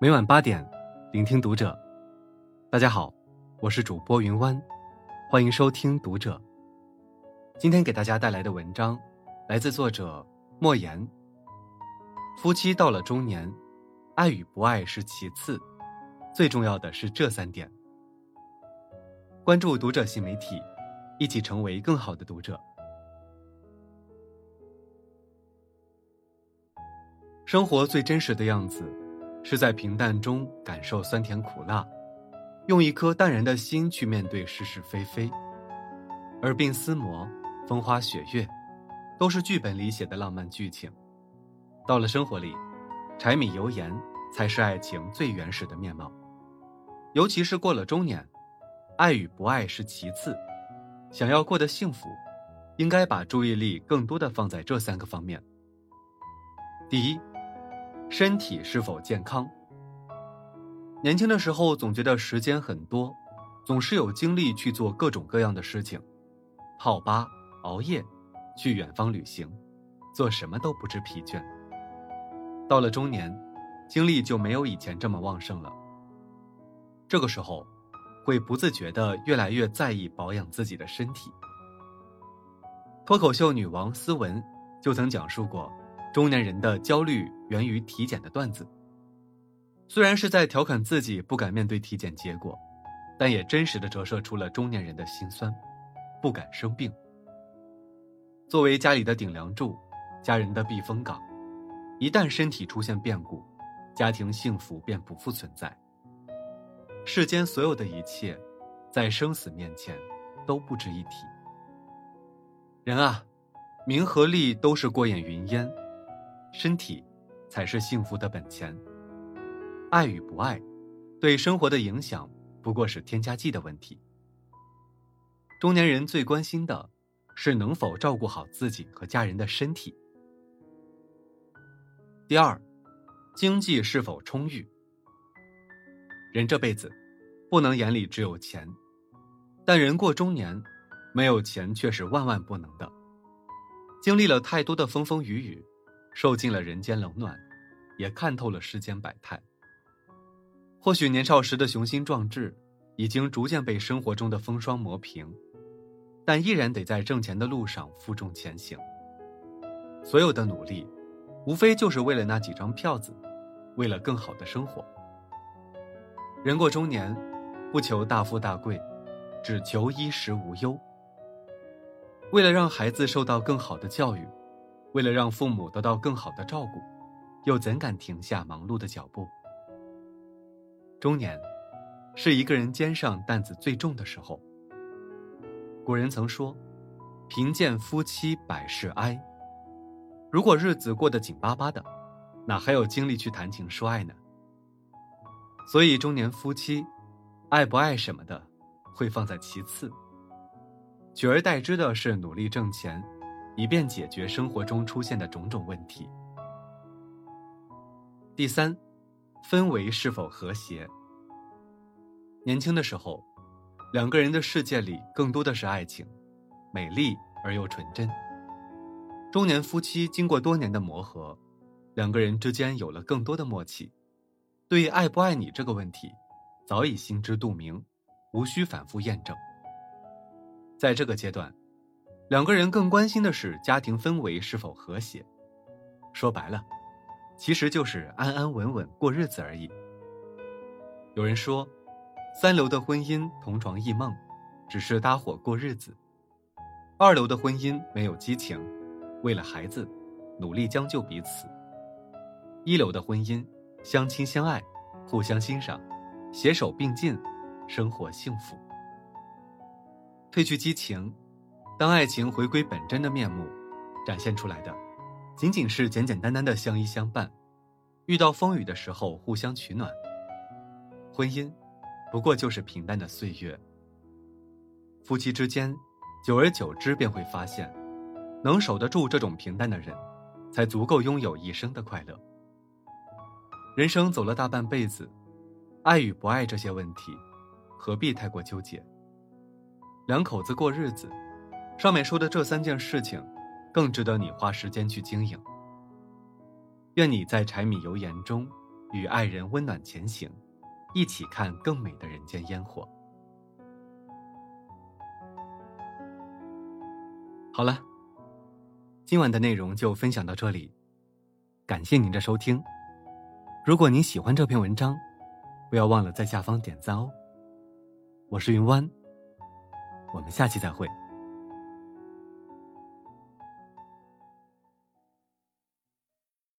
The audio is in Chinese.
每晚八点，聆听读者。大家好，我是主播云湾，欢迎收听读者。今天给大家带来的文章来自作者莫言。夫妻到了中年，爱与不爱是其次，最重要的是这三点。关注读者新媒体，一起成为更好的读者。生活最真实的样子，是在平淡中感受酸甜苦辣，用一颗淡然的心去面对是是非非。耳鬓厮磨，风花雪月，都是剧本里写的浪漫剧情。到了生活里，柴米油盐才是爱情最原始的面貌。尤其是过了中年，爱与不爱是其次，想要过得幸福，应该把注意力更多的放在这三个方面。第一。身体是否健康？年轻的时候总觉得时间很多，总是有精力去做各种各样的事情，泡吧、熬夜、去远方旅行，做什么都不知疲倦。到了中年，精力就没有以前这么旺盛了。这个时候，会不自觉的越来越在意保养自己的身体。脱口秀女王思文就曾讲述过。中年人的焦虑源于体检的段子，虽然是在调侃自己不敢面对体检结果，但也真实的折射出了中年人的心酸，不敢生病。作为家里的顶梁柱，家人的避风港，一旦身体出现变故，家庭幸福便不复存在。世间所有的一切，在生死面前都不值一提。人啊，名和利都是过眼云烟。身体，才是幸福的本钱。爱与不爱，对生活的影响不过是添加剂的问题。中年人最关心的，是能否照顾好自己和家人的身体。第二，经济是否充裕？人这辈子，不能眼里只有钱，但人过中年，没有钱却是万万不能的。经历了太多的风风雨雨。受尽了人间冷暖，也看透了世间百态。或许年少时的雄心壮志，已经逐渐被生活中的风霜磨平，但依然得在挣钱的路上负重前行。所有的努力，无非就是为了那几张票子，为了更好的生活。人过中年，不求大富大贵，只求衣食无忧。为了让孩子受到更好的教育。为了让父母得到更好的照顾，又怎敢停下忙碌的脚步？中年，是一个人肩上担子最重的时候。古人曾说：“贫贱夫妻百事哀。”如果日子过得紧巴巴的，哪还有精力去谈情说爱呢？所以，中年夫妻，爱不爱什么的，会放在其次，取而代之的是努力挣钱。以便解决生活中出现的种种问题。第三，氛围是否和谐？年轻的时候，两个人的世界里更多的是爱情，美丽而又纯真。中年夫妻经过多年的磨合，两个人之间有了更多的默契，对爱不爱你这个问题，早已心知肚明，无需反复验证。在这个阶段。两个人更关心的是家庭氛围是否和谐，说白了，其实就是安安稳稳过日子而已。有人说，三流的婚姻同床异梦，只是搭伙过日子；二流的婚姻没有激情，为了孩子，努力将就彼此；一流的婚姻相亲相爱，互相欣赏，携手并进，生活幸福。褪去激情。当爱情回归本真的面目，展现出来的，仅仅是简简单单的相依相伴，遇到风雨的时候互相取暖。婚姻，不过就是平淡的岁月。夫妻之间，久而久之便会发现，能守得住这种平淡的人，才足够拥有一生的快乐。人生走了大半辈子，爱与不爱这些问题，何必太过纠结？两口子过日子。上面说的这三件事情，更值得你花时间去经营。愿你在柴米油盐中，与爱人温暖前行，一起看更美的人间烟火。好了，今晚的内容就分享到这里，感谢您的收听。如果您喜欢这篇文章，不要忘了在下方点赞哦。我是云湾，我们下期再会。